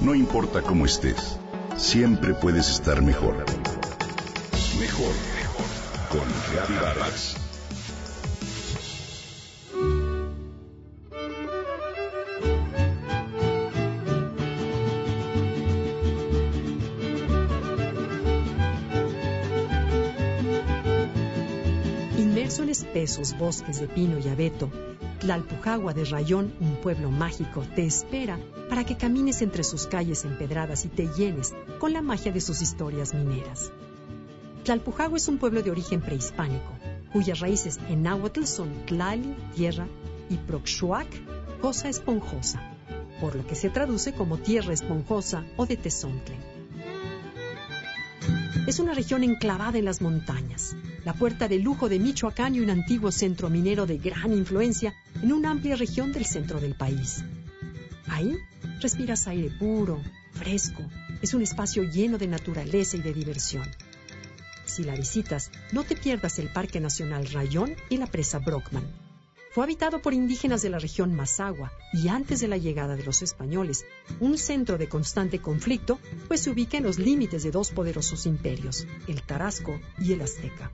No importa cómo estés, siempre puedes estar mejor. Mejor, mejor. Con Vargas. Inmerso en espesos bosques de pino y abeto, Tlalpujagua de Rayón, un pueblo mágico, te espera para que camines entre sus calles empedradas y te llenes con la magia de sus historias mineras. Tlalpujagua es un pueblo de origen prehispánico, cuyas raíces en náhuatl son tlali, tierra, y proxuac, cosa esponjosa, por lo que se traduce como tierra esponjosa o de tezontle. Es una región enclavada en las montañas, la puerta de lujo de Michoacán y un antiguo centro minero de gran influencia en una amplia región del centro del país. Ahí respiras aire puro, fresco, es un espacio lleno de naturaleza y de diversión. Si la visitas, no te pierdas el Parque Nacional Rayón y la presa Brockman. Fue habitado por indígenas de la región Mazagua y antes de la llegada de los españoles, un centro de constante conflicto, pues se ubica en los límites de dos poderosos imperios, el Tarasco y el Azteca.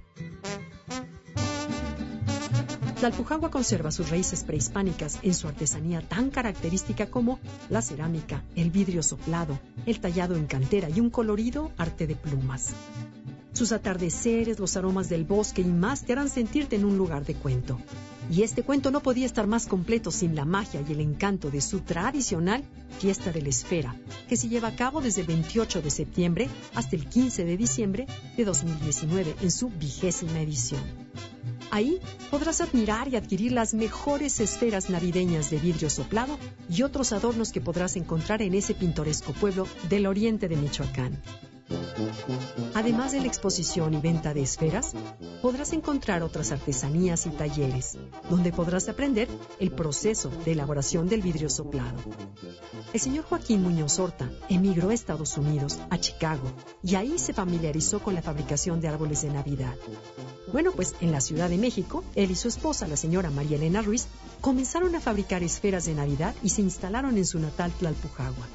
Tlalpujagua conserva sus raíces prehispánicas en su artesanía tan característica como la cerámica, el vidrio soplado, el tallado en cantera y un colorido arte de plumas. Sus atardeceres, los aromas del bosque y más te harán sentirte en un lugar de cuento. Y este cuento no podía estar más completo sin la magia y el encanto de su tradicional Fiesta de la Esfera, que se lleva a cabo desde el 28 de septiembre hasta el 15 de diciembre de 2019 en su vigésima edición. Ahí podrás admirar y adquirir las mejores esferas navideñas de vidrio soplado y otros adornos que podrás encontrar en ese pintoresco pueblo del oriente de Michoacán. Además de la exposición y venta de esferas, podrás encontrar otras artesanías y talleres, donde podrás aprender el proceso de elaboración del vidrio soplado. El señor Joaquín Muñoz Horta emigró a Estados Unidos, a Chicago, y ahí se familiarizó con la fabricación de árboles de Navidad. Bueno, pues en la Ciudad de México, él y su esposa, la señora María Elena Ruiz, comenzaron a fabricar esferas de Navidad y se instalaron en su natal Tlalpujagua,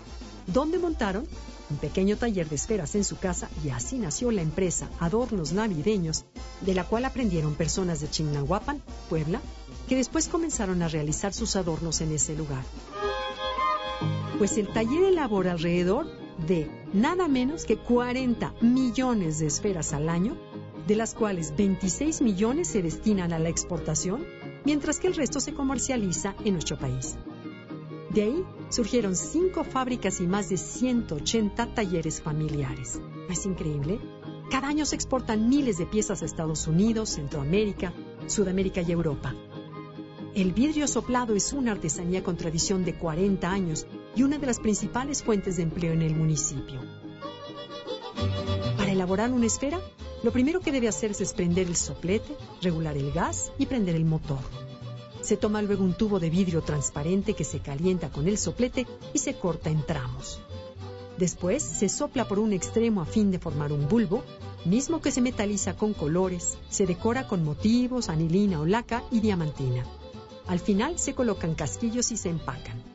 donde montaron un pequeño taller de esferas en su casa y así nació la empresa Adornos Navideños, de la cual aprendieron personas de Chignahuapan, Puebla, que después comenzaron a realizar sus adornos en ese lugar. Pues el taller elabora alrededor de nada menos que 40 millones de esferas al año, de las cuales 26 millones se destinan a la exportación, mientras que el resto se comercializa en nuestro país. De ahí surgieron cinco fábricas y más de 180 talleres familiares. ¿No es increíble? Cada año se exportan miles de piezas a Estados Unidos, Centroamérica, Sudamérica y Europa. El vidrio soplado es una artesanía con tradición de 40 años y una de las principales fuentes de empleo en el municipio. Para elaborar una esfera, lo primero que debe hacerse es prender el soplete, regular el gas y prender el motor. Se toma luego un tubo de vidrio transparente que se calienta con el soplete y se corta en tramos. Después se sopla por un extremo a fin de formar un bulbo, mismo que se metaliza con colores, se decora con motivos, anilina o laca y diamantina. Al final se colocan casquillos y se empacan.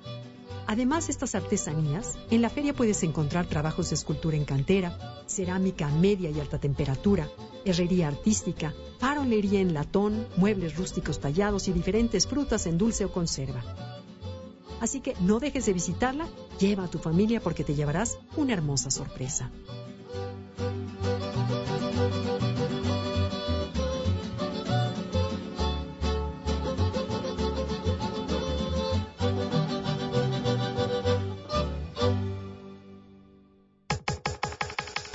Además de estas artesanías, en la feria puedes encontrar trabajos de escultura en cantera, cerámica a media y alta temperatura, herrería artística, farolería en latón, muebles rústicos tallados y diferentes frutas en dulce o conserva. Así que no dejes de visitarla, lleva a tu familia porque te llevarás una hermosa sorpresa.